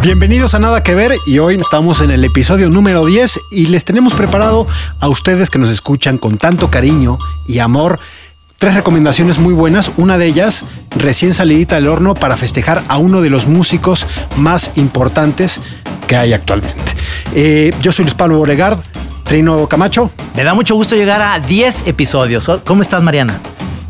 Bienvenidos a Nada que Ver y hoy estamos en el episodio número 10 y les tenemos preparado a ustedes que nos escuchan con tanto cariño y amor tres recomendaciones muy buenas. Una de ellas recién salidita del horno para festejar a uno de los músicos más importantes que hay actualmente. Eh, yo soy Luis Pablo Boregard, Trino Camacho. Me da mucho gusto llegar a 10 episodios. ¿Cómo estás, Mariana?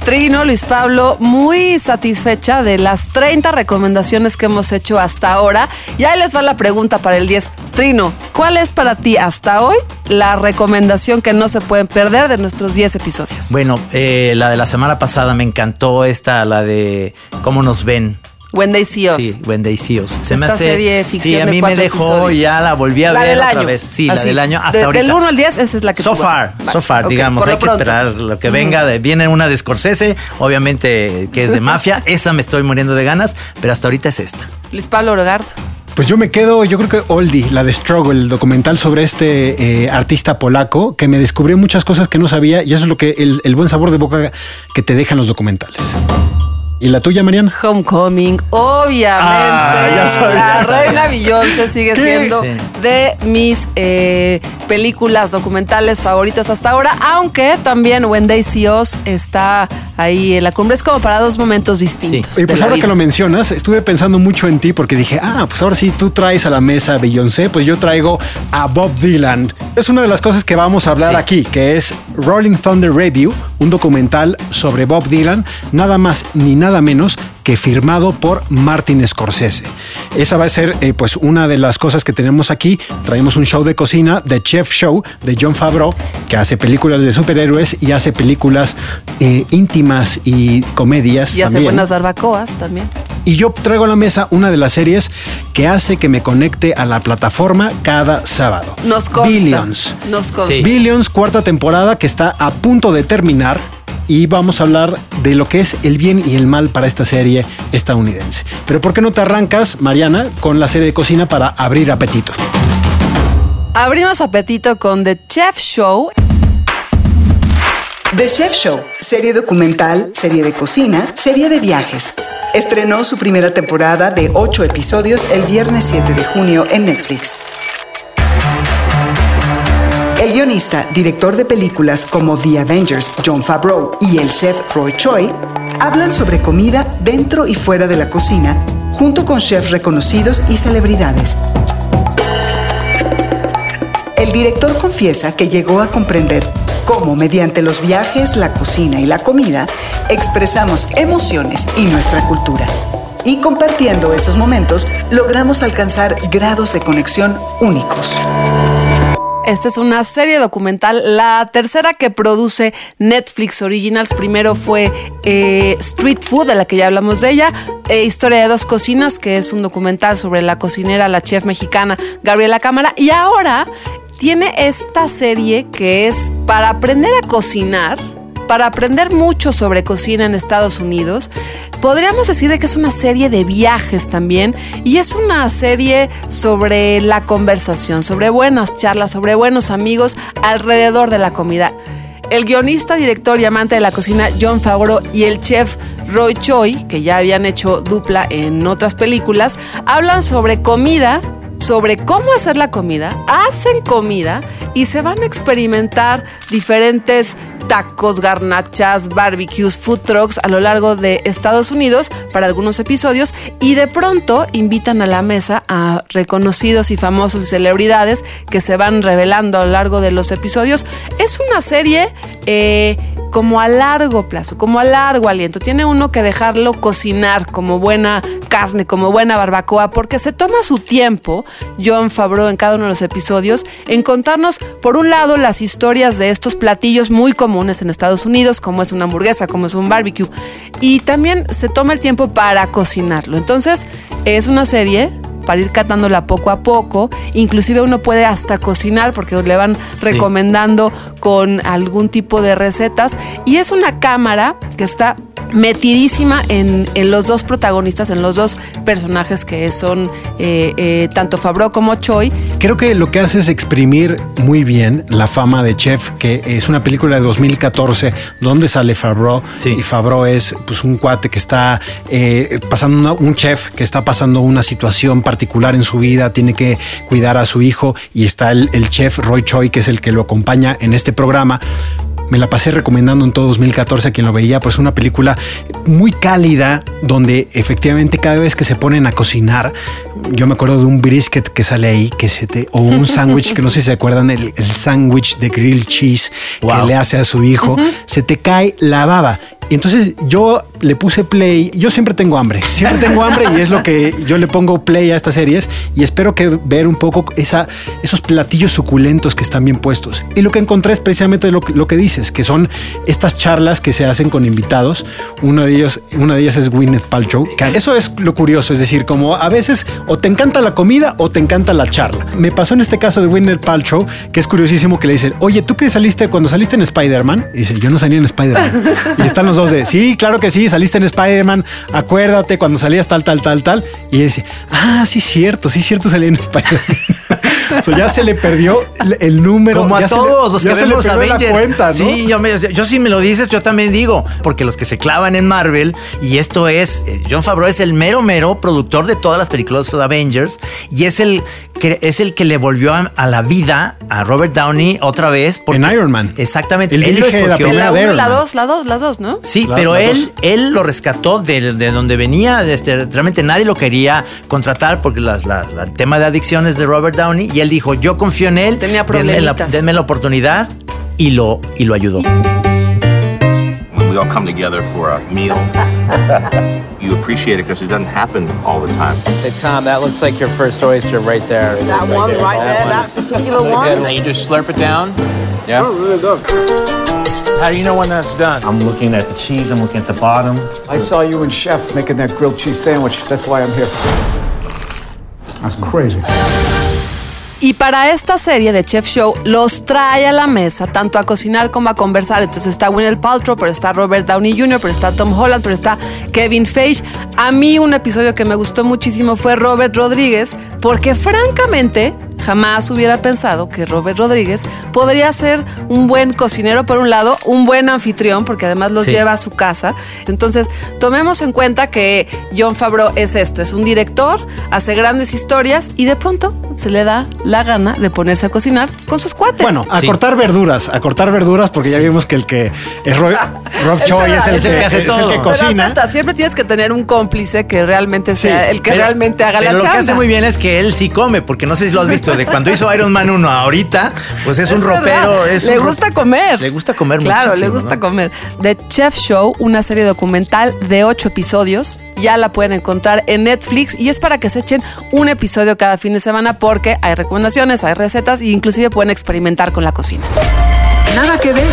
Trino, Luis Pablo, muy satisfecha de las 30 recomendaciones que hemos hecho hasta ahora. Y ahí les va la pregunta para el 10. Trino, ¿cuál es para ti hasta hoy la recomendación que no se pueden perder de nuestros 10 episodios? Bueno, eh, la de la semana pasada me encantó esta, la de cómo nos ven. When They See Us. Sí, When They See Us. Se Esta serie ficción Sí, a de mí me dejó episodios. y ya la volví a La ver otra año. vez. Sí, la del año hasta De- ahorita. Del 1 al 10, esa es la que So tú far, so far, digamos, hay que pronto. esperar lo que venga. De, viene una de Scorsese, obviamente que es de mafia. Esa me estoy muriendo de ganas, pero hasta ahorita es esta. Luis Pablo Oregar. Pues yo me quedo, yo creo que Oldie, la de Struggle, el documental sobre este eh, artista polaco que me descubrió muchas cosas que no sabía y eso es lo que el, el buen sabor de boca que te dejan los documentales. ¿Y la tuya, Mariana? Homecoming, obviamente. Ah, ya sabía, la ya sabía. reina Beyoncé sigue ¿Qué? siendo Sí. de mis eh, películas documentales favoritos hasta ahora, aunque también When They See Us está ahí en la cumbre. Es como para dos momentos distintos. Sí. Oye, pues ahora que lo mencionas, estuve pensando mucho en ti porque dije, ah, pues ahora sí tú traes a la mesa a Beyoncé, pues yo traigo a Bob Dylan. Es una de las cosas que vamos a hablar Sí. aquí, que es Rolling Thunder Review, un documental sobre Bob Dylan, nada más ni nada menos que firmado por Martin Scorsese. Esa va a ser eh, pues una de las cosas que tenemos aquí. Traemos un show de cocina, The Chef Show, de John Favreau, que hace películas de superhéroes y hace películas eh, íntimas y comedias Y hace buenas barbacoas también. Y yo traigo a la mesa una de las series que hace que me conecte a la plataforma cada sábado. Nos consta. Billions. Nos consta. Sí. Billions, cuarta temporada que está a punto de terminar. Y vamos a hablar de lo que es el bien y el mal para esta serie estadounidense. Pero ¿por qué no te arrancas, Mariana, con la serie de cocina para abrir apetito? Abrimos apetito con The Chef Show. The Chef Show, serie documental, serie de cocina, serie de viajes. Estrenó su primera temporada de 8 episodios el viernes 7 de junio en Netflix. El guionista, director de películas como The Avengers, John Favreau, y el chef Roy Choi, hablan sobre comida dentro y fuera de la cocina, junto con chefs reconocidos y celebridades. El director confiesa que llegó a comprender cómo mediante los viajes, la cocina y la comida expresamos emociones y nuestra cultura. Y compartiendo esos momentos logramos alcanzar grados de conexión únicos. Esta es una serie documental, la tercera que produce Netflix Originals. Primero fue eh, Street Food, de la que ya hablamos de ella. eh, Historia de dos cocinas, que es un documental sobre la cocinera, la chef mexicana Gabriela Cámara. Y ahora tiene esta serie que es para aprender a cocinar, para aprender mucho sobre cocina en Estados Unidos. Podríamos decir de que es una serie de viajes también y es una serie sobre la conversación, sobre buenas charlas, sobre buenos amigos alrededor de la comida. El guionista, director y amante de la cocina John Favreau y el chef Roy Choi, que ya habían hecho dupla en otras películas, hablan sobre comida, sobre cómo hacer la comida, hacen comida y se van a experimentar diferentes tacos, garnachas, barbecues, food trucks a lo largo de Estados Unidos para algunos episodios y de pronto invitan a la mesa a reconocidos y famosos y celebridades que se van revelando a lo largo de los episodios. Es una serie eh, como a largo plazo, como a largo aliento. Tiene uno que dejarlo cocinar como buena carne, como buena barbacoa, porque se toma su tiempo, John Favreau en cada uno de los episodios, en contarnos, por un lado, las historias de estos platillos muy comunes en Estados Unidos, como es una hamburguesa, como es un barbecue, y también se toma el tiempo para cocinarlo. Entonces, es una serie para ir catándola poco a poco. Inclusive uno puede hasta cocinar porque le van recomendando con algún tipo de recetas. Y es una cámara que está metidísima en, en los dos protagonistas, en los dos personajes que son eh, eh, tanto Fabro como Choi. Creo que lo que hace es exprimir muy bien la fama de Chef, que es una película de 2014 donde sale Favreau. Sí. Y Favreau es pues, un cuate que está eh, pasando, una- un chef que está pasando una situación particular en su vida, tiene que cuidar a su hijo y está el, el chef Roy Choi, que es el que lo acompaña en este programa. Me la pasé recomendando en todo 2014 a quien lo veía, pues una película muy cálida donde efectivamente cada vez que se ponen a cocinar, yo me acuerdo de un brisket que sale ahí, que se te, o un sándwich que no sé si se acuerdan, el, el sándwich de grilled cheese Wow. que le hace a su hijo, se te cae la baba. Y entonces yo le puse play, yo siempre tengo hambre, siempre tengo hambre y es lo que yo le pongo play a estas series y espero que ver un poco esa, esos platillos suculentos que están bien puestos. Y lo que encontré es precisamente lo, que- lo que dices, que son estas charlas que se hacen con invitados. Uno de ellos, una de ellas es Gwyneth Paltrow. que Eso es lo curioso, es decir, como a veces o te encanta la comida o te encanta la charla. Me pasó en este caso de Gwyneth Paltrow, que es curiosísimo que le dicen, oye, ¿tú qué saliste cuando saliste en Spider-Man? Y dice, yo no salí en Spider-Man. y están los dos de, sí, claro que sí, saliste en Spider-Man, acuérdate cuando salías tal, tal, tal, tal. Y dice, ah, sí, cierto, sí, cierto, salí en Spider-Man. o sea, ya se le perdió el, número. Como a le- todos los ya que se le vemos Avengers. cuenta, ¿no? Sí, yo, me- yo sí me lo dices, yo también digo, porque los que se clavan en Marvel, y esto es, eh, John Favreau es el mero, mero productor de todas las películas de Avengers, y es el que, es el que le volvió a, a la vida a Robert Downey otra vez. porque- En Iron Man. Exactamente, Él él, lo escogió. primera La de 1, Iron la Man. 2, la 2, las dos, ¿no? Sí, La- pero él, dos. él lo rescató de, de donde venía. Este, realmente nadie lo quería contratar porque las, las- la- el tema de adicciones de Robert Downey. Y él dijo: Yo confío en él. Tenía denme la, denme la oportunidad. Y lo, y lo ayudó. when we all come together for a meal, you appreciate it because it doesn't happen all the time. Hey, Tom, that looks like your first oyster right there. That one right there, that particular one. Now you just slurp it down. Yeah. Oh, really good. How do you know when that's done? I'm looking at the cheese, I'm looking at the bottom. I saw you and Chef making that grilled cheese sandwich. That's why I'm here. That's crazy. Y para esta serie de Chef Show los trae a la mesa tanto a cocinar como a conversar. Entonces está Gwyneth Paltrow, pero está Robert Downey Jr., pero está Tom Holland, pero está Kevin Feige. A mí un episodio que me gustó muchísimo fue Robert Rodríguez, porque francamente jamás hubiera pensado que Robert Rodríguez podría ser un buen cocinero por un lado, un buen anfitrión, porque además los Sí. lleva a su casa. Entonces, tomemos en cuenta que John Favreau es esto, es un director, hace grandes historias y de pronto se le da la gana de ponerse a cocinar con sus cuates. Bueno, a Sí. cortar verduras, a cortar verduras, porque ya vimos que el que es Roy, Rob Choi es el, Es el que hace es todo. el que Pero Pero cocina. acepta, siempre tienes que tener un cómplice que realmente sea Sí, el que Pero- realmente haga pero la lo chamba. que hace muy bien es que él sí come, porque no sé si lo has visto, de cuando hizo Iron Man 1 a ahorita, pues es, un ropero. Es le un ro- gusta comer. Le gusta comer Claro, muchísimo, le gusta ¿no? comer. The Chef Show, una serie documental de ocho episodios. Ya la pueden encontrar en Netflix y es para que se echen un episodio cada fin de semana porque hay recomendaciones, hay recetas e inclusive pueden experimentar con la cocina. Nada que ver.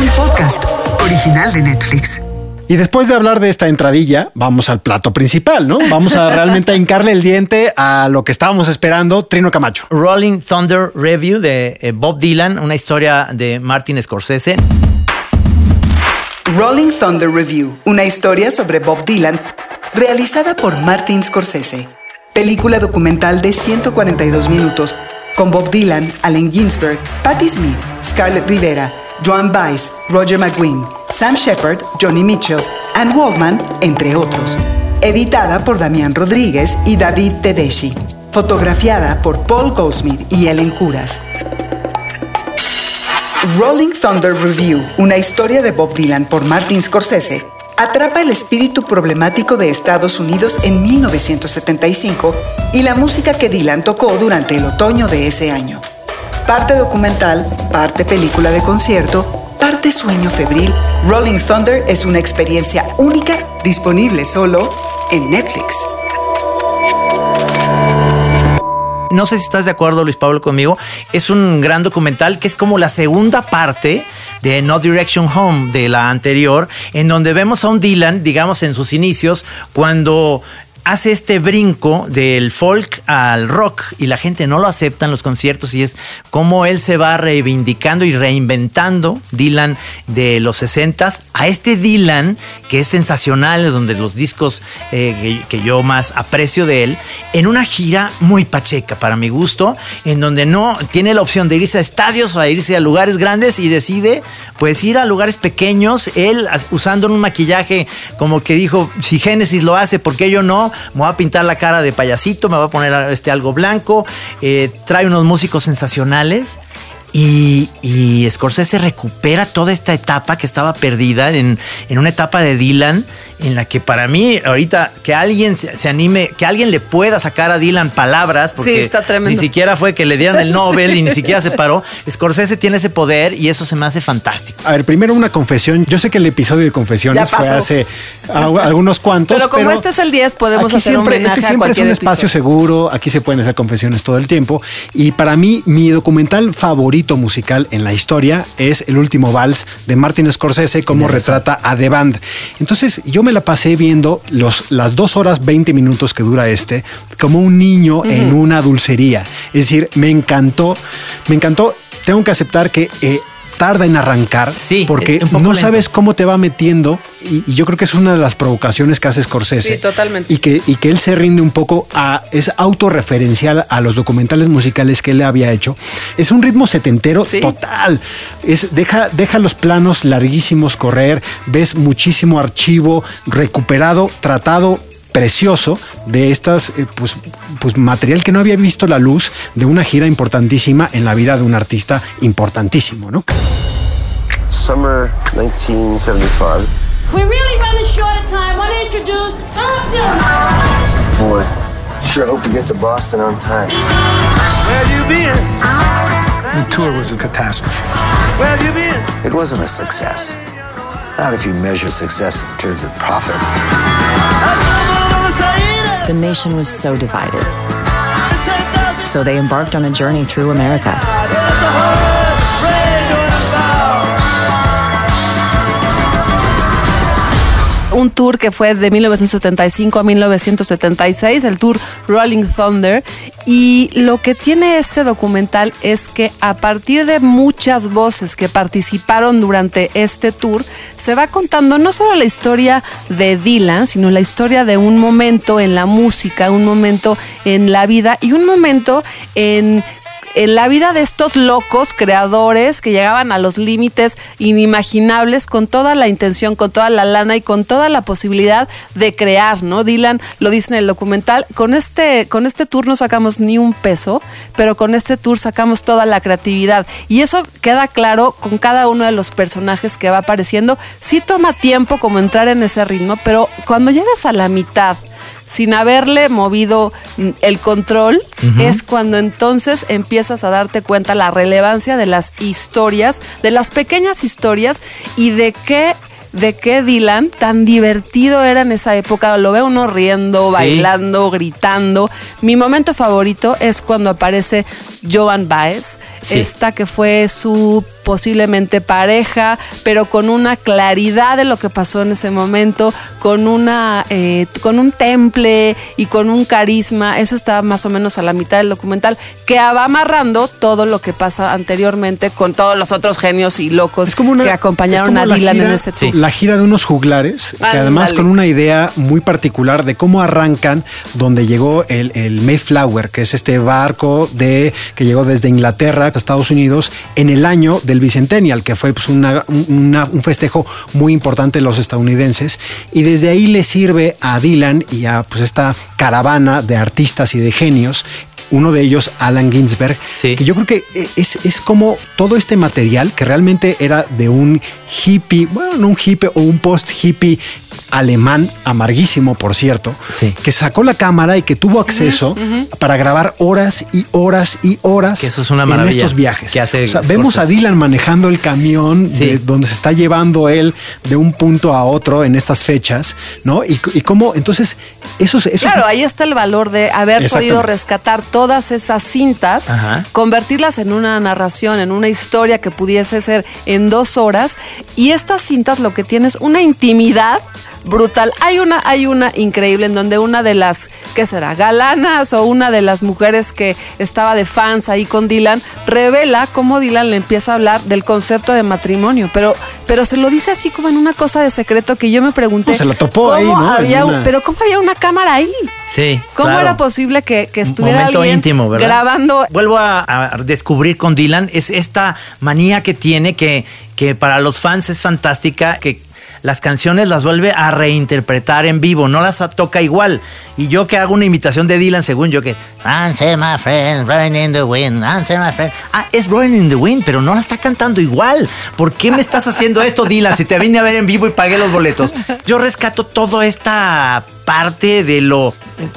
Un podcast original de Netflix. Y después de hablar de esta entradilla, vamos al plato principal, ¿no? Vamos a realmente a hincarle el diente a lo que estábamos esperando, Trino Camacho. Rolling Thunder Review de eh, Bob Dylan, una historia de Martin Scorsese. Rolling Thunder Review, una historia sobre Bob Dylan, realizada por Martin Scorsese. Película documental de 142 minutos, con Bob Dylan, Allen Ginsberg, Patti Smith, Scarlett Rivera, Joan Baez, Roger McGuinn, Sam Shepard, Johnny Mitchell, Ann Waldman, entre otros. Editada por Damián Rodríguez y David Tedeschi. Fotografiada por Paul Goldsmith y Ellen Curas. Rolling Thunder Review, una historia de Bob Dylan por Martin Scorsese, atrapa el espíritu problemático de Estados Unidos en 1975 y la música que Dylan tocó durante el otoño de ese año. Parte documental, parte película de concierto, parte sueño febril, Rolling Thunder es una experiencia única disponible solo en Netflix. No sé si estás de acuerdo, Luis Pablo, conmigo. Es un gran documental que es como la segunda parte de No Direction Home de la anterior, en donde vemos a un Dylan, digamos, en sus inicios, cuando hace este brinco del folk al rock y la gente no lo acepta en los conciertos y es como él se va reivindicando y reinventando Dylan de los 60 a este Dylan que es sensacional, es donde los discos eh, que, yo más aprecio de él, en una gira muy pacheca para mi gusto, en donde no tiene la opción de irse a estadios o a irse a lugares grandes y decide pues ir a lugares pequeños, él usando un maquillaje como que dijo, si Génesis lo hace, ¿por qué yo no? Me voy a pintar la cara de payasito, me voy a poner este algo blanco, eh, trae unos músicos sensacionales. Y, y Scorsese recupera toda esta etapa que estaba perdida en, en una etapa de Dylan en la que para mí ahorita que alguien se, se anime, que alguien le pueda sacar a Dylan palabras, porque Sí, está tremendo. ni siquiera fue que le dieran el Nobel y ni siquiera se paró. Scorsese tiene ese poder y eso se me hace fantástico. A ver, primero una confesión. Yo sé que el episodio de confesiones fue hace a- algunos cuantos. Pero como este es el 10, podemos aquí hacer siempre, homenaje este a siempre es un cualquier espacio episodio. seguro. Aquí se pueden hacer confesiones todo el tiempo. Y para mí, mi documental favorito musical en la historia es El último vals de Martin Scorsese, como retrata a The Band. Entonces, yo me la pasé viendo los, las dos horas 20 minutos que dura este, como un niño en una dulcería. Es decir, me encantó, me encantó. Tengo que aceptar que eh, tarda en arrancar, Sí, porque no lento. sabes cómo te va metiendo y, y yo creo que es una de las provocaciones que hace Scorsese. Sí, totalmente. Y que, y que él se rinde un poco a, es autorreferencial a los documentales musicales que él había hecho. Es un ritmo setentero Sí. total. Es, deja, deja los planos larguísimos correr, ves muchísimo archivo recuperado, tratado precioso de estas eh, pues, pues material que no había visto la luz de una gira importantísima en la vida de un artista importantísimo, ¿no? Summer 1975. We're really running short of time. Want to introduce Bob Dylan. Boy, sure hope we get to Boston on time. The tour was a catastrophe. It wasn't a success. Not if you measure success in terms of profit. The nation was so divided. So they embarked on a journey through America. Un tour que fue de 1975 a 1976, el tour Rolling Thunder. Y lo que tiene este documental es que a partir de muchas voces que participaron durante este tour, se va contando no solo la historia de Dylan, sino la historia de un momento en la música, un momento en la vida y un momento en en la vida de estos locos creadores que llegaban a los límites inimaginables con toda la intención, con toda la lana y con toda la posibilidad de crear, ¿no? Dylan lo dice en el documental, con este, con este tour no sacamos ni un peso, pero con este tour sacamos toda la creatividad. Y eso queda claro con cada uno de los personajes que va apareciendo. Sí toma tiempo como entrar en ese ritmo, pero cuando llegas a la mitad, sin haberle movido mm, el control, es cuando entonces empiezas a darte cuenta la relevancia de las historias, de las pequeñas historias y de qué de qué Dylan tan divertido era en esa época. Lo ve uno riendo, Sí. bailando, gritando. Mi momento favorito es cuando aparece Joan Baez, Sí. esta que fue su posiblemente pareja, pero con una claridad de lo que pasó en ese momento, con una eh, con un temple y con un carisma. Eso está más o menos a la mitad del documental, que va amarrando todo lo que pasa anteriormente con todos los otros genios y locos que acompañaron Es como a la Dylan gira- en ese tour. La gira de unos juglares, que además con una idea muy particular de cómo arrancan, donde llegó el, el Mayflower, que es este barco de que llegó desde Inglaterra a Estados Unidos en el año del Bicentennial, que fue pues, una- una- un festejo muy importante de los estadounidenses. Y desde ahí le sirve a Dylan y a pues, esta caravana de artistas y de genios uno de ellos, Alan Ginsberg, que yo creo que es, es como todo este material que realmente era de un hippie, bueno, no un hippie o un post-hippie alemán, amarguísimo, por cierto, Sí. que sacó la cámara y que tuvo acceso para grabar horas y horas y horas Que eso es una en maravilla estos viajes. que hace O sea, vemos a. Dylan manejando el camión Sí. de donde se está llevando él de un punto a otro en estas fechas, ¿no? Y, y cómo, entonces, esos, esos Claro, ahí está el valor de haber podido rescatar todas esas cintas, Ajá. convertirlas en una narración, en una historia que pudiese ser en dos horas. Y estas cintas lo que tienes una intimidad brutal. Hay una, hay una increíble en donde una de las, ¿qué será? Galanas o una de las mujeres que estaba de fans ahí con Dylan, revela cómo Dylan le empieza a hablar del concepto de matrimonio. Pero, pero se lo dice así como en una cosa de secreto que yo me pregunté. No, se la topó ¿cómo ahí, ¿no? Había una- pero ¿cómo había una cámara ahí? Sí. ¿Cómo claro. era posible que, que estuviera alguien grabando? Vuelvo a, a descubrir con Dylan es esta manía que tiene que, que para los fans es fantástica, que las canciones las vuelve a reinterpretar en vivo, no las toca igual. Y yo que hago una imitación de Dylan, según yo que Answer my friend, in the wind, answer my friend. Ah, es blowing in the wind, pero no la está cantando igual. ¿Por qué me estás haciendo esto, Dylan? Si te vine a ver en vivo y pagué los boletos. Yo rescato toda esta parte de lo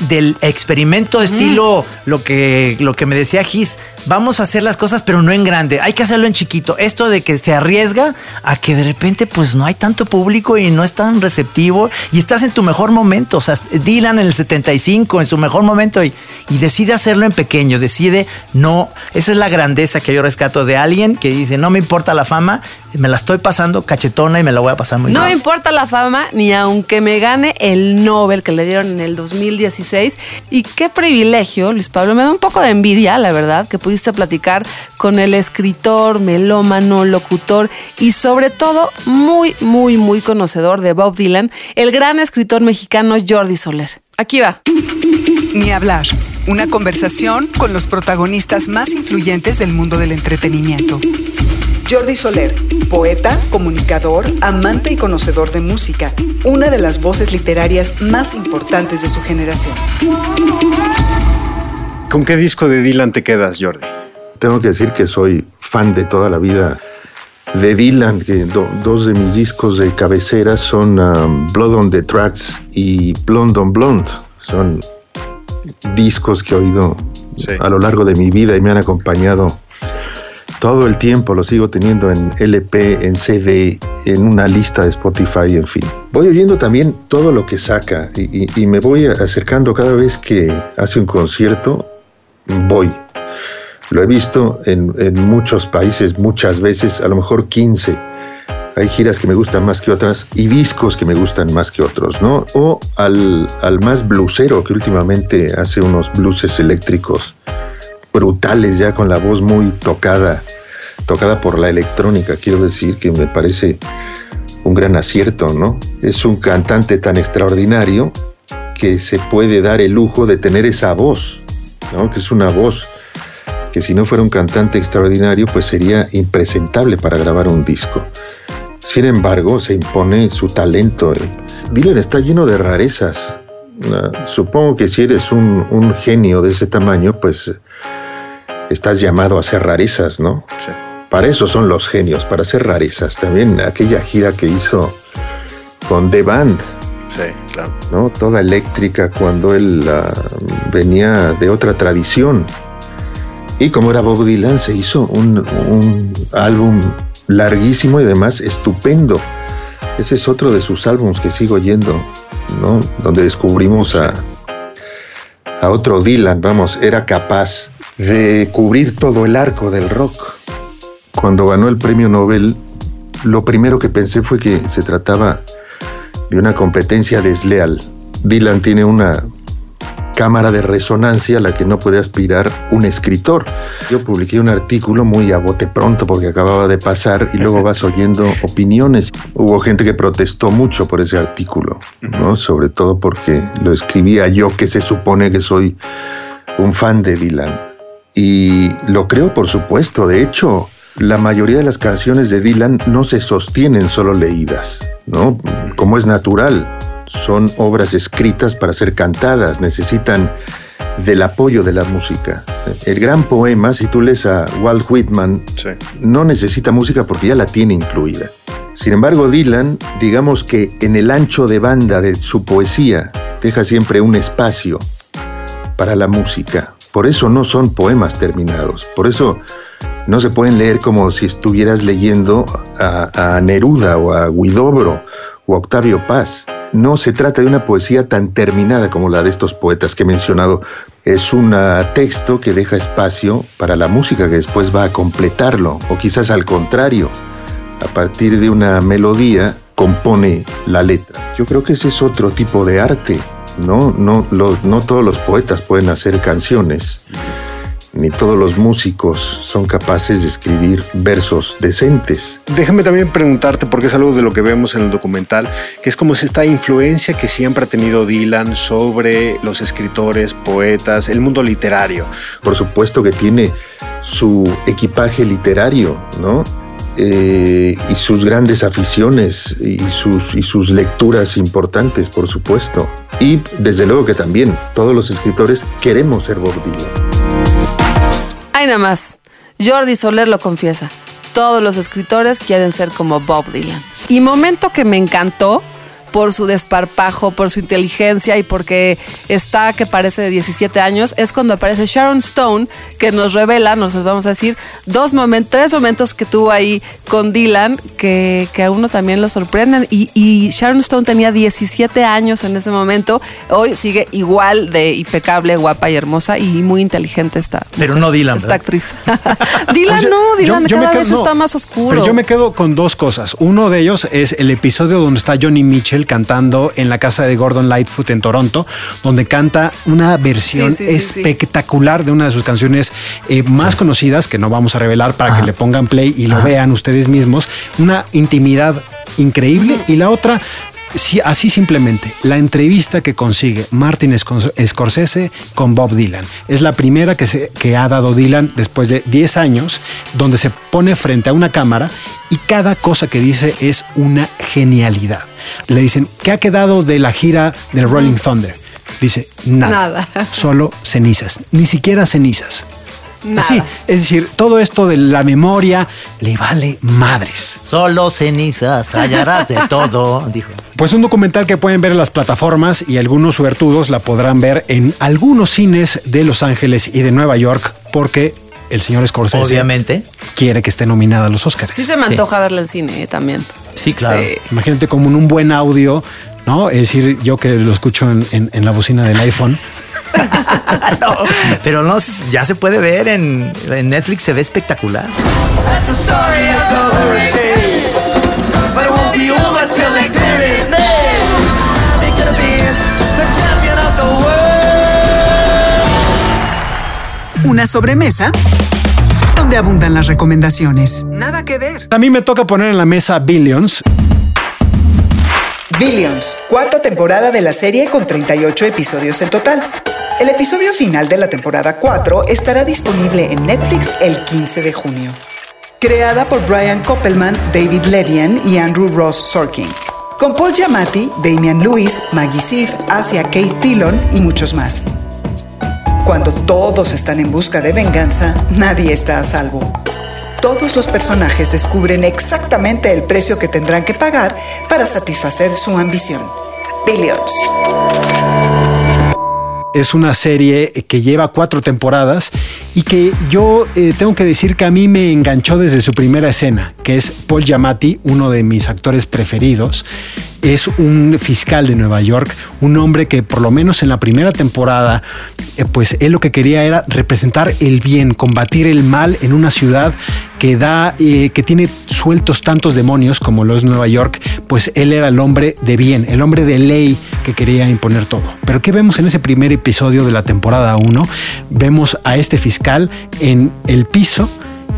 del experimento estilo lo que lo que me decía Gis vamos a hacer las cosas pero no en grande. Hay que hacerlo en chiquito. Esto de que se arriesga a que de repente pues no hay tanto público y no es tan receptivo y estás en tu mejor momento. O sea Dylan en el 75 en su mejor momento y, y decide hacerlo en pequeño decide no. Esa es la grandeza que yo rescato de alguien que dice no me importa la fama me la estoy pasando cachetona y me la voy a pasar muy No me bien importa la fama, ni aunque me gane el Nobel que le dieron en el 2016. Y qué privilegio, Luis Pablo. Me da un poco de envidia, la verdad, que pudiste platicar con el escritor, melómano, locutor y sobre todo muy, muy, muy conocedor de Bob Dylan, el gran escritor mexicano Jordi Soler. Aquí va. Ni hablar. Una conversación con los protagonistas más influyentes del mundo del entretenimiento. Jordi Soler, poeta, comunicador, amante y conocedor de música, una de las voces literarias más importantes de su generación. ¿Con qué disco de Dylan te quedas, Jordi? Tengo que decir que soy fan de toda la vida de Dylan, que do- dos de mis discos de cabecera son um, Blood on the Tracks y Blonde on Blonde. Son discos que he oído a lo largo de mi vida y me han acompañado todo el tiempo. Los sigo teniendo en LP, en CD, en una lista de Spotify, en fin. Voy oyendo también todo lo que saca y, me voy acercando cada vez que hace un concierto. Voy. Lo he visto en, muchos países muchas veces, a lo mejor 15. Hay giras que me gustan más que otras y discos que me gustan más que otros, ¿no? O al, al más blusero que últimamente hace unos bluses eléctricos brutales ya con la voz muy tocada, tocada por la electrónica, quiero decir que me parece un gran acierto, ¿no? Es un cantante tan extraordinario que se puede dar el lujo de tener esa voz, ¿no? Que es una voz que si no fuera un cantante extraordinario, pues sería impresentable para grabar un disco. Sin embargo, se impone su talento. Dylan está lleno de rarezas. Ah, Supongo que si eres un, un genio de ese tamaño, pues estás llamado a hacer rarezas, ¿no? Para eso son los genios, para hacer rarezas. También aquella gira que hizo con The Band, Sí, claro. ¿no? Toda eléctrica cuando él ah, venía de otra tradición. Y como era Bob Dylan, se hizo un, un álbum larguísimo y además estupendo. Ese es otro de sus álbumes que sigo oyendo, ¿no? Donde descubrimos a, a otro Dylan, vamos, era capaz de cubrir todo el arco del rock. Cuando ganó el premio Nobel, lo primero que pensé fue que se trataba de una competencia desleal. Dylan tiene una cámara de resonancia a la que no puede aspirar un escritor. Yo publiqué un artículo muy a bote pronto porque acababa de pasar y luego vas oyendo opiniones. Hubo gente que protestó mucho por ese artículo, ¿no? Sobre todo porque lo escribía yo que se supone que soy un fan de Dylan. Y lo creo, por supuesto. De hecho, la mayoría de las canciones de Dylan no se sostienen solo leídas, ¿no? Como es natural. Son obras escritas para ser cantadas, necesitan del apoyo de la música. El gran poema, si tú lees a Walt Whitman, no necesita música porque ya la tiene incluida. Sin embargo, Dylan, digamos que en el ancho de banda de su poesía, deja siempre un espacio para la música. Por eso no son poemas terminados. Por eso no se pueden leer como si estuvieras leyendo a, Neruda o a Guidobro o a Octavio Paz. No se trata de una poesía tan terminada como la de estos poetas que he mencionado. Es un texto que deja espacio para la música que después va a completarlo, o quizás al contrario, a partir de una melodía compone la letra. Yo creo que ese es otro tipo de arte, ¿no? No, no todos los poetas pueden hacer canciones, ni todos los músicos son capaces de escribir versos decentes. Déjame también preguntarte, porque es algo de lo que vemos en el documental, que es como si esta influencia que siempre ha tenido Dylan sobre los escritores, poetas, el mundo literario. Por supuesto que tiene su equipaje literario, ¿no? Eh, y sus grandes aficiones y sus, y sus lecturas importantes, por supuesto. Y desde luego que también todos los escritores queremos ser Bob Dylan. Ay, nada más. Jordi Soler lo confiesa. Todos los escritores quieren ser como Bob Dylan. Y momento que me encantó por su desparpajo, por su inteligencia y porque está que parece de 17 años, es cuando aparece Sharon Stone, que nos revela, nos vamos a decir, dos momentos, tres momentos que tuvo ahí con Dylan que, que a uno también lo sorprenden. Y, y Sharon Stone tenía 17 años en ese momento, hoy sigue igual de impecable, guapa y hermosa y muy inteligente esta. Pero no Dylan, Esta ¿verdad? actriz. Dylan Pues, no, Dylan yo cada quedo- vez no, está más oscuro. Pero yo me quedo con dos cosas. Uno de ellos es el episodio donde está Johnny Mitchell cantando en la casa de Gordon Lightfoot en Toronto, donde canta una versión Sí, sí, sí, sí. espectacular de una de sus canciones eh, más conocidas, que no vamos a revelar para que le pongan play y lo vean ustedes mismos. Una intimidad increíble. Y la otra, sí, así simplemente, la entrevista que consigue Martin Scor- Scorsese con Bob Dylan. Es la primera que, se, que ha dado Dylan después de 10 años, donde se pone frente a una cámara y cada cosa que dice es una genialidad. Le dicen, ¿qué ha quedado de la gira del Rolling Thunder? Dice, nada, Nada. solo cenizas, ni siquiera cenizas. Nada. Así, es decir, todo esto de la memoria le vale madres. Solo cenizas hallarás de todo, dijo. Pues un documental que pueden ver en las plataformas y algunos suertudos la podrán ver en algunos cines de Los Ángeles y de Nueva York porque el señor Scorsese Obviamente. quiere que esté nominada a los Oscars. Sí se me antoja verla en cine eh, también. Sí, claro. Sí. Imagínate como en un buen audio, ¿no? Es decir, yo que lo escucho en, en- en la bocina del iPhone. No, pero no, ya se puede ver en, en Netflix, se ve espectacular. That's the story of the Una sobremesa donde abundan las recomendaciones. Nada que ver. A mí me toca poner en la mesa Billions. Billions, cuarta temporada de la serie con 38 episodios en total. El episodio final de la temporada 4 estará disponible en Netflix el 15 de junio. Creada por Brian Koppelman, David Levian y Andrew Ross Sorkin. Con Paul Giamatti, Damian Lewis, Maggie Siff, Asia Kate Dillon y muchos más. Cuando todos están en busca de venganza, nadie está a salvo. Todos los personajes descubren exactamente el precio que tendrán que pagar para satisfacer su ambición. Billions. Es una serie que lleva cuatro temporadas y que yo eh, tengo que decir que a mí me enganchó desde su primera escena, que es Paul Giamatti, uno de mis actores preferidos. Es un fiscal de Nueva York, un hombre que por lo menos en la primera temporada, eh, pues él lo que quería era representar el bien, combatir el mal en una ciudad que da, eh, que tiene sueltos tantos demonios como lo es Nueva York, pues él era el hombre de bien, el hombre de ley que quería imponer todo. Pero ¿qué vemos en ese primer episodio de la temporada 1? Vemos a este fiscal en el piso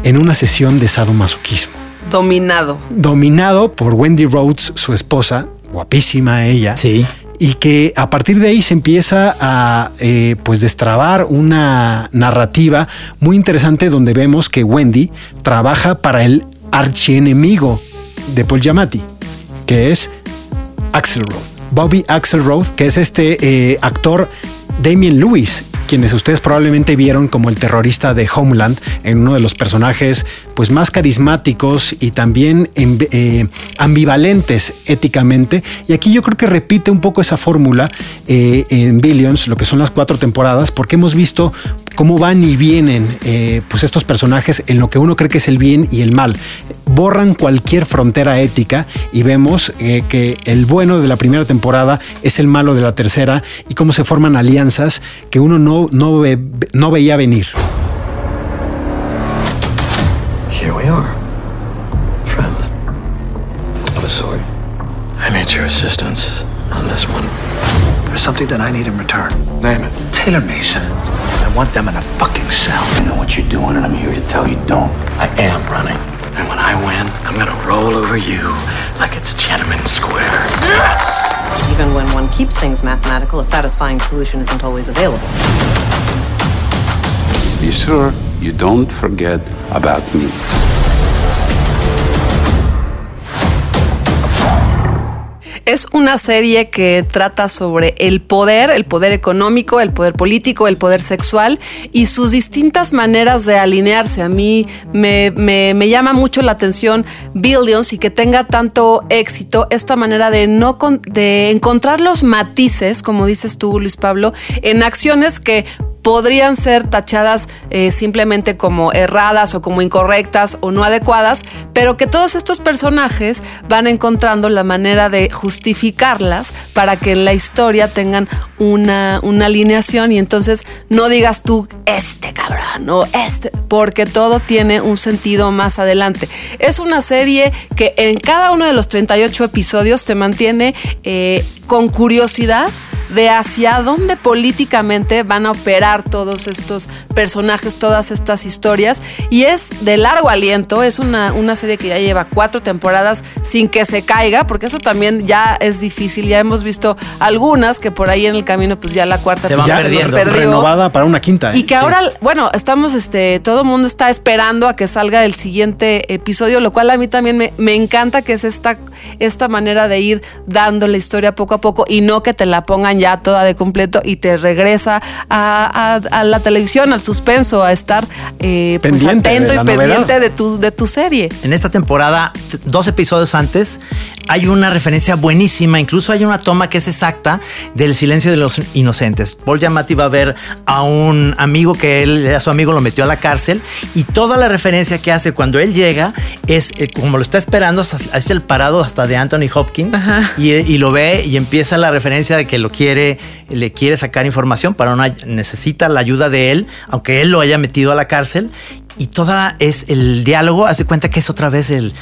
en una sesión de sadomasoquismo. Dominado. Dominado por Wendy Rhodes, su esposa, guapísima ella. Sí. Y que a partir de ahí se empieza a eh, pues destrabar una narrativa muy interesante donde vemos que Wendy trabaja para el archienemigo de Paul Giamatti, que es Axelrod. Bobby Axelrod, que es este eh, actor Damien Lewis, quienes ustedes probablemente vieron como el terrorista de Homeland, en uno de los personajes pues más carismáticos y también eh, ambivalentes éticamente. Y aquí yo creo que repite un poco esa fórmula eh, en Billions, lo que son las cuatro temporadas, porque hemos visto cómo van y vienen eh, pues estos personajes en lo que uno cree que es el bien y el mal. Borran cualquier frontera ética y vemos que el bueno de la primera temporada es el malo de la tercera y cómo se forman alianzas que uno no, no, ve- no veía venir. Of a sort. I need your assistance on this one. There's something that I need in return. Name it. Taylor Mason. I want them in a fucking cell. I know what you're doing, and I'm here to tell you don't. I am running. And when I win, I'm gonna roll over you like it's Tiananmen Square. Even when one keeps things mathematical, a satisfying solution isn't always available. Be sure you don't forget about me. Es una serie que trata sobre el poder, el poder económico, el poder político, el poder sexual y sus distintas maneras de alinearse. A mí me, me- llama mucho la atención Billions y que tenga tanto éxito esta manera de, no de encontrar los matices, como dices tú, Luis Pablo, en acciones que podrían ser tachadas eh, simplemente como erradas o como incorrectas o no adecuadas, pero que todos estos personajes van encontrando la manera de justificarlas para que en la historia tengan una, una alineación y entonces no digas tú este cabrón o este, porque todo tiene un sentido más adelante. Es una serie que en cada uno de los 38 episodios te mantiene eh, con curiosidad de hacia dónde políticamente van a operar todos estos personajes, todas estas historias. Y es de largo aliento, es una, una serie que ya lleva cuatro temporadas sin que se caiga, porque eso también ya es difícil. Ya hemos visto algunas que por ahí en el camino, pues ya la cuarta Ya pues, ya se nos perdió. renovada para una quinta. ¿eh? Y que ahora, bueno, estamos, este, todo el mundo está esperando a que salga el siguiente episodio, lo cual a mí también me, me encanta que es esta, esta manera de ir dando la historia poco a poco y no que te la pongan ya toda de completo y te regresa a, a- a la televisión, al suspenso, a estar eh, pues, atento y novedad. pendiente de tu, de tu serie. En esta temporada, dos episodios antes, hay una referencia buenísima, incluso hay una toma que es exacta del silencio de los inocentes. Paul Giamatti va a ver a un amigo que él, a su amigo lo metió a la cárcel y toda la referencia que hace cuando él llega es eh, como lo está esperando, es el parado hasta de Anthony Hopkins y, y lo ve y empieza la referencia de que lo quiere, le quiere sacar información para una, necesita la ayuda de él, aunque él lo haya metido a la cárcel. Y toda es el diálogo, hace cuenta que es otra vez el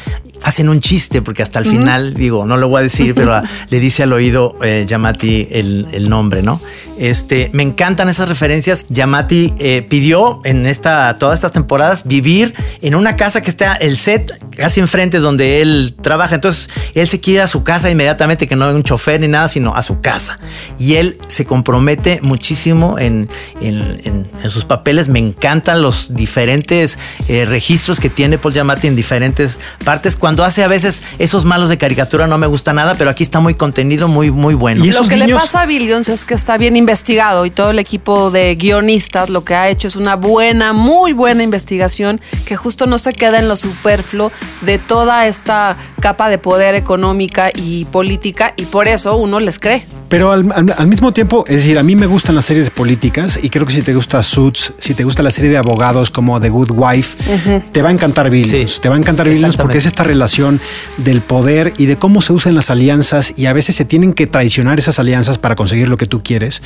hacen un chiste porque hasta el final digo no lo voy a decir pero le dice al oído eh, Yamati el, el nombre no este me encantan esas referencias. Yamati eh, pidió en esta todas estas temporadas vivir en una casa que está el set casi enfrente donde él trabaja. Entonces él se quiere ir a su casa inmediatamente que no hay un chofer ni nada sino a su casa. Y él se compromete muchísimo en, en- en- en sus papeles. Me encantan los diferentes eh, registros que tiene Paul Giamatti en diferentes partes. Cuando hace a veces esos malos de caricatura no me gusta nada pero aquí está muy contenido muy muy bueno lo que le pasa a Billions es que está bien investigado y todo el equipo de guionistas lo que ha hecho es una buena, muy buena investigación que justo no se queda en lo superfluo de toda esta capa de poder económica y política y por eso uno les cree. Pero al, al- al mismo tiempo, es decir, a mí me gustan las series políticas y creo que si te gusta Suits, si te gusta la serie de abogados como The Good Wife, te va a encantar Billions. te va a encantar Billions porque es esta relación del poder y de cómo se usan las alianzas y a veces se tienen que traicionar esas alianzas para conseguir lo que tú quieres.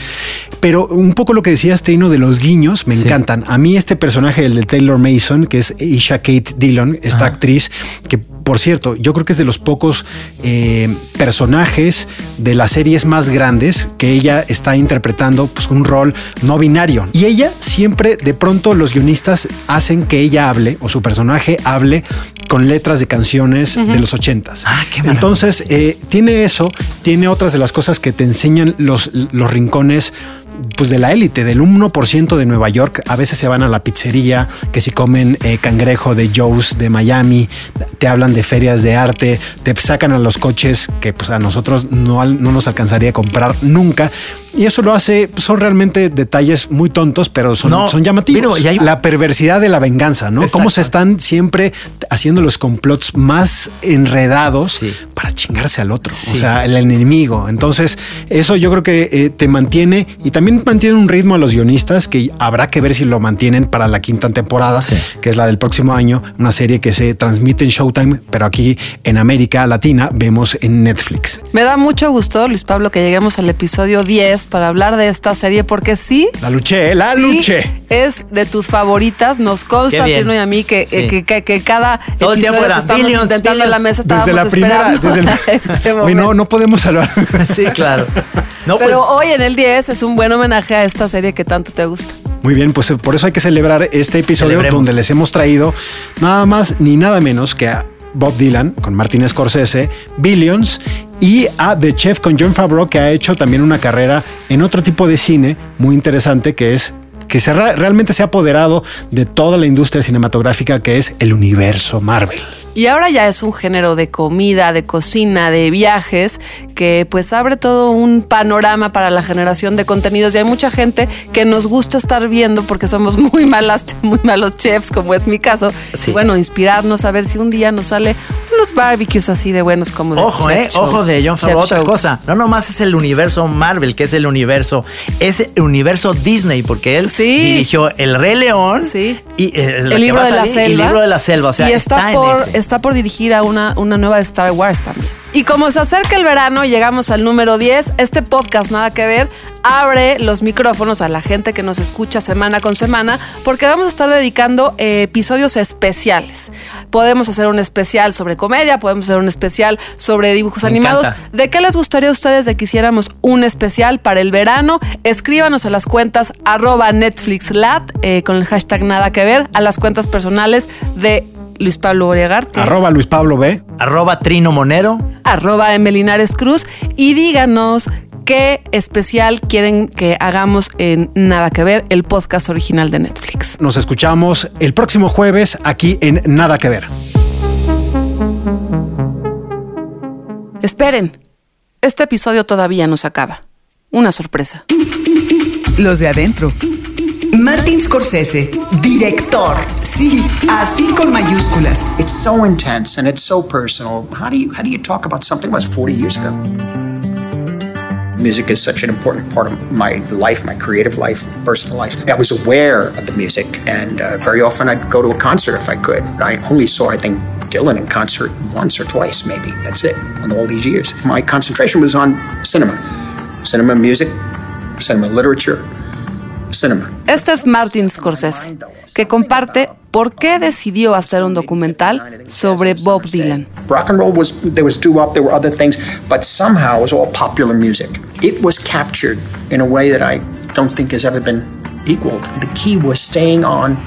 Pero un poco lo que decías, Trino, de los guiños, me encantan. A mí este personaje, el de Taylor Mason, que es Isha Kate Dillon, esta actriz, que por cierto, yo creo que es de los pocos eh, personajes de las series más grandes que ella está interpretando pues, un rol no binario. Y ella siempre, de pronto, los guionistas hacen que ella hable o su personaje hable con letras de canciones de los ochentas. Entonces, eh, tiene eso, tiene otras de las cosas que te enseñan los, los rincones pues de la élite, del 1% de Nueva York. A veces se van a la pizzería, que si comen eh, cangrejo de Joe's de Miami, te hablan de ferias de arte, te sacan a los coches que pues a nosotros no, no nos alcanzaría a comprar nunca. Y eso lo hace, son realmente detalles muy tontos, pero son, No, son llamativos. pero y hay- La perversidad de la venganza, ¿no? Cómo Exacto. se están siempre haciendo los complots más enredados para chingarse al otro, o sea, el enemigo. Entonces, eso yo creo que eh, te mantiene y también mantiene un ritmo a los guionistas que habrá que ver si lo mantienen para la quinta temporada, que es la del próximo año, una serie que se transmite en Showtime, pero aquí en América Latina vemos en Netflix. Me da mucho gusto, Luis Pablo, que lleguemos al episodio 10 para hablar de esta serie, porque sí. La luché, la sí luché. Es de tus favoritas. Nos consta. Tino y a mí, que, Sí. eh, que, que- que cada Todo el tiempo que estamos billions, intentando en la mesa Desde estábamos la primera, esperando desde el- este Hoy no, no podemos hablar. Sí, claro. No, Pero pues, hoy en el 10 es un buen homenaje a esta serie que tanto te gusta. Muy bien, pues eh, por eso hay que celebrar este episodio Celebremos. donde les hemos traído nada más ni nada menos que a Bob Dylan con Martin Scorsese, Billions y a The Chef con John Favreau que ha hecho también una carrera en otro tipo de cine muy interesante que es que se realmente se ha apoderado de toda la industria cinematográfica que es el universo Marvel. Y ahora ya es un género de comida, de cocina, de viajes, que pues abre todo un panorama para la generación de contenidos. Y hay mucha gente que nos gusta estar viendo porque somos muy malas, muy malos chefs, como es mi caso. Sí. Y bueno, inspirarnos a ver si un día nos sale unos barbecues así de buenos como de Ojo, Chef eh, Show. ojo de John Favreau, otra Show. cosa. No nomás es el universo Marvel, que es el universo, es el universo Disney, porque él dirigió El Rey León Sí. y eh, El libro de la selva. el libro de la selva, o sea, y está, está, por, en ese. Está por dirigir a una, una nueva Star Wars también. Y como se acerca el verano, llegamos al número 10. Este podcast, nada que ver, abre los micrófonos a la gente que nos escucha semana con semana, porque vamos a estar dedicando eh, episodios especiales. Podemos hacer un especial sobre comedia, podemos hacer un especial sobre dibujos Me animados. encanta. ¿De qué les gustaría a ustedes de que hiciéramos un especial para el verano? Escríbanos a las cuentas arroba NetflixLat eh, con el hashtag nada que ver, a las cuentas personales de Luis Pablo es Arroba Luis Pablo B. Arroba Trino Monero. arroba Emelinares Cruz y díganos qué especial quieren que hagamos en Nada que ver, el podcast original de Netflix. Nos escuchamos el próximo jueves aquí en Nada que ver. Esperen, este episodio todavía no se acaba. Una sorpresa. Los de adentro. Martin Scorsese, director. Sí, así con mayúsculas. It's so intense and it's so personal. How do you how do you talk about something that was 40 years ago? Music is such an important part of my life, my creative life, personal life. I was aware of the music, and uh, very often I'd go to a concert if I could. I only saw, I think, Dylan in concert once or twice, maybe. That's it, in all these years. My concentration was on cinema, cinema music, cinema literature, cinema. Este es Martin Scorsese, que comparte por qué decidió hacer un documental sobre Bob Dylan. Rock and roll was there was doo wop, there were other things, but somehow it was all popular music. It was captured in a way that I don't think has ever been equaled. The key was staying on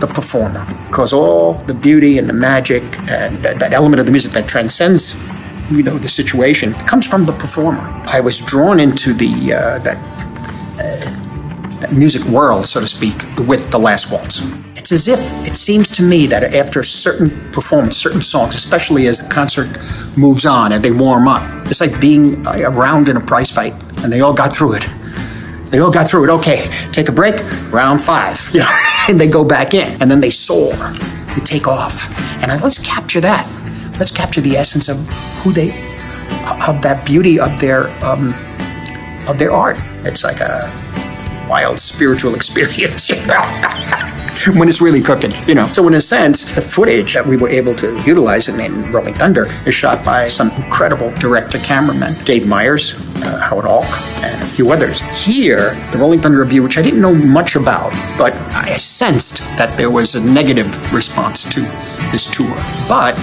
the performer, because all the beauty and the magic and that, that element of the music that transcends, you know, the situation comes from the performer. I was drawn into the uh, that music world, so to speak, with the last waltz. It's as if it seems to me that after certain performance, certain songs, especially as the concert moves on and they warm up, it's like being around in a prize fight, and they all got through it. They all got through it. Okay, take a break. Round five, you know, and they go back in, and then they soar. They take off, and I, let's capture that. Let's capture the essence of who they, of that beauty of their, um, of their art. It's like a wild spiritual experience when it's really cooking, you know. So in a sense, the footage that we were able to utilize in, in Rolling Thunder is shot by some incredible director cameramen, Dave Myers, uh, Howard Hawk, and a few others. Here, the Rolling Thunder review, which I didn't know much about, but I sensed that there was a negative response to this tour. But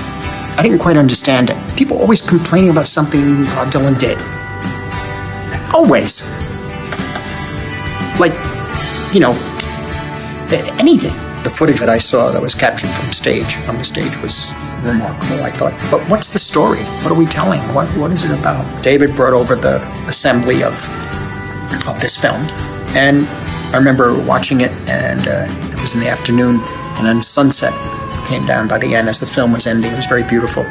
I didn't quite understand it. People always complaining about something Bob Dylan did. Always like, you know, anything. The footage that I saw that was captured from stage on the stage was remarkable. I thought, but what's the story? What are we telling? What what is it about? David brought over the assembly of of this film, and I remember watching it, and uh, it was in the afternoon, and then sunset came down by the end as the film was ending. It was very beautiful,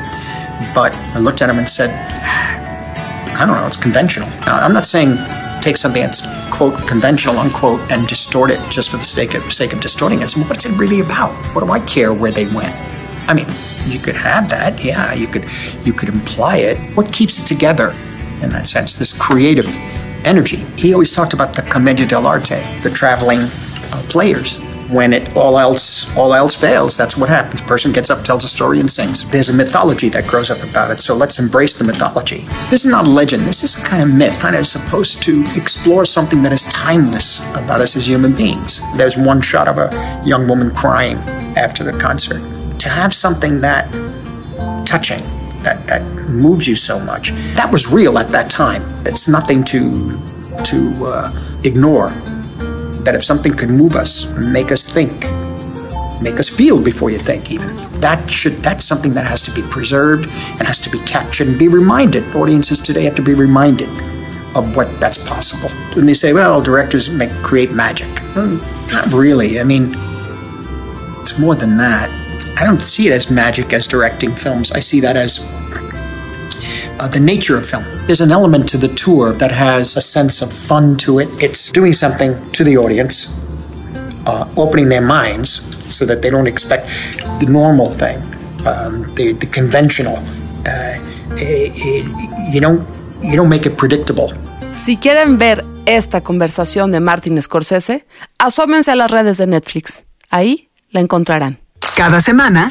but I looked at him and said, I don't know, it's conventional. Now, I'm not saying take something that's quote conventional unquote and distort it just for the sake of sake of distorting it. So what's it really about? What do I care where they went? I mean, you could have that, yeah. You could you could imply it. What keeps it together in that sense? This creative energy. He always talked about the commedia dell'arte, the traveling uh, players. When it all else all else fails, that's what happens. person gets up, tells a story, and sings. There's a mythology that grows up about it, so let's embrace the mythology. This is not a legend. This is a kind of myth, kind of supposed to explore something that is timeless about us as human beings. There's one shot of a young woman crying after the concert. To have something that touching, that, that moves you so much, that was real at that time. It's nothing to to uh, ignore that if something could move us, make us think, make us feel before you think even, that should that's something that has to be preserved and has to be captured and be reminded. Audiences today have to be reminded of what that's possible. When they say, well, directors make create magic. Well, not really. I mean, it's more than that. I don't see it as magic as directing films. I see that as uh, the nature of film. There's an element to the tour that has a sense of fun to it. It's doing something to the audience, uh, opening their minds so that they don't expect the normal thing, um, the, the conventional. Uh, eh, eh, you don't you don't make it predictable. Si quieren ver esta conversación de Martin Scorsese, asómense a las redes de Netflix. Ahí la encontrarán. Cada semana,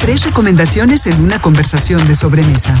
tres recomendaciones en una conversación de sobremesa.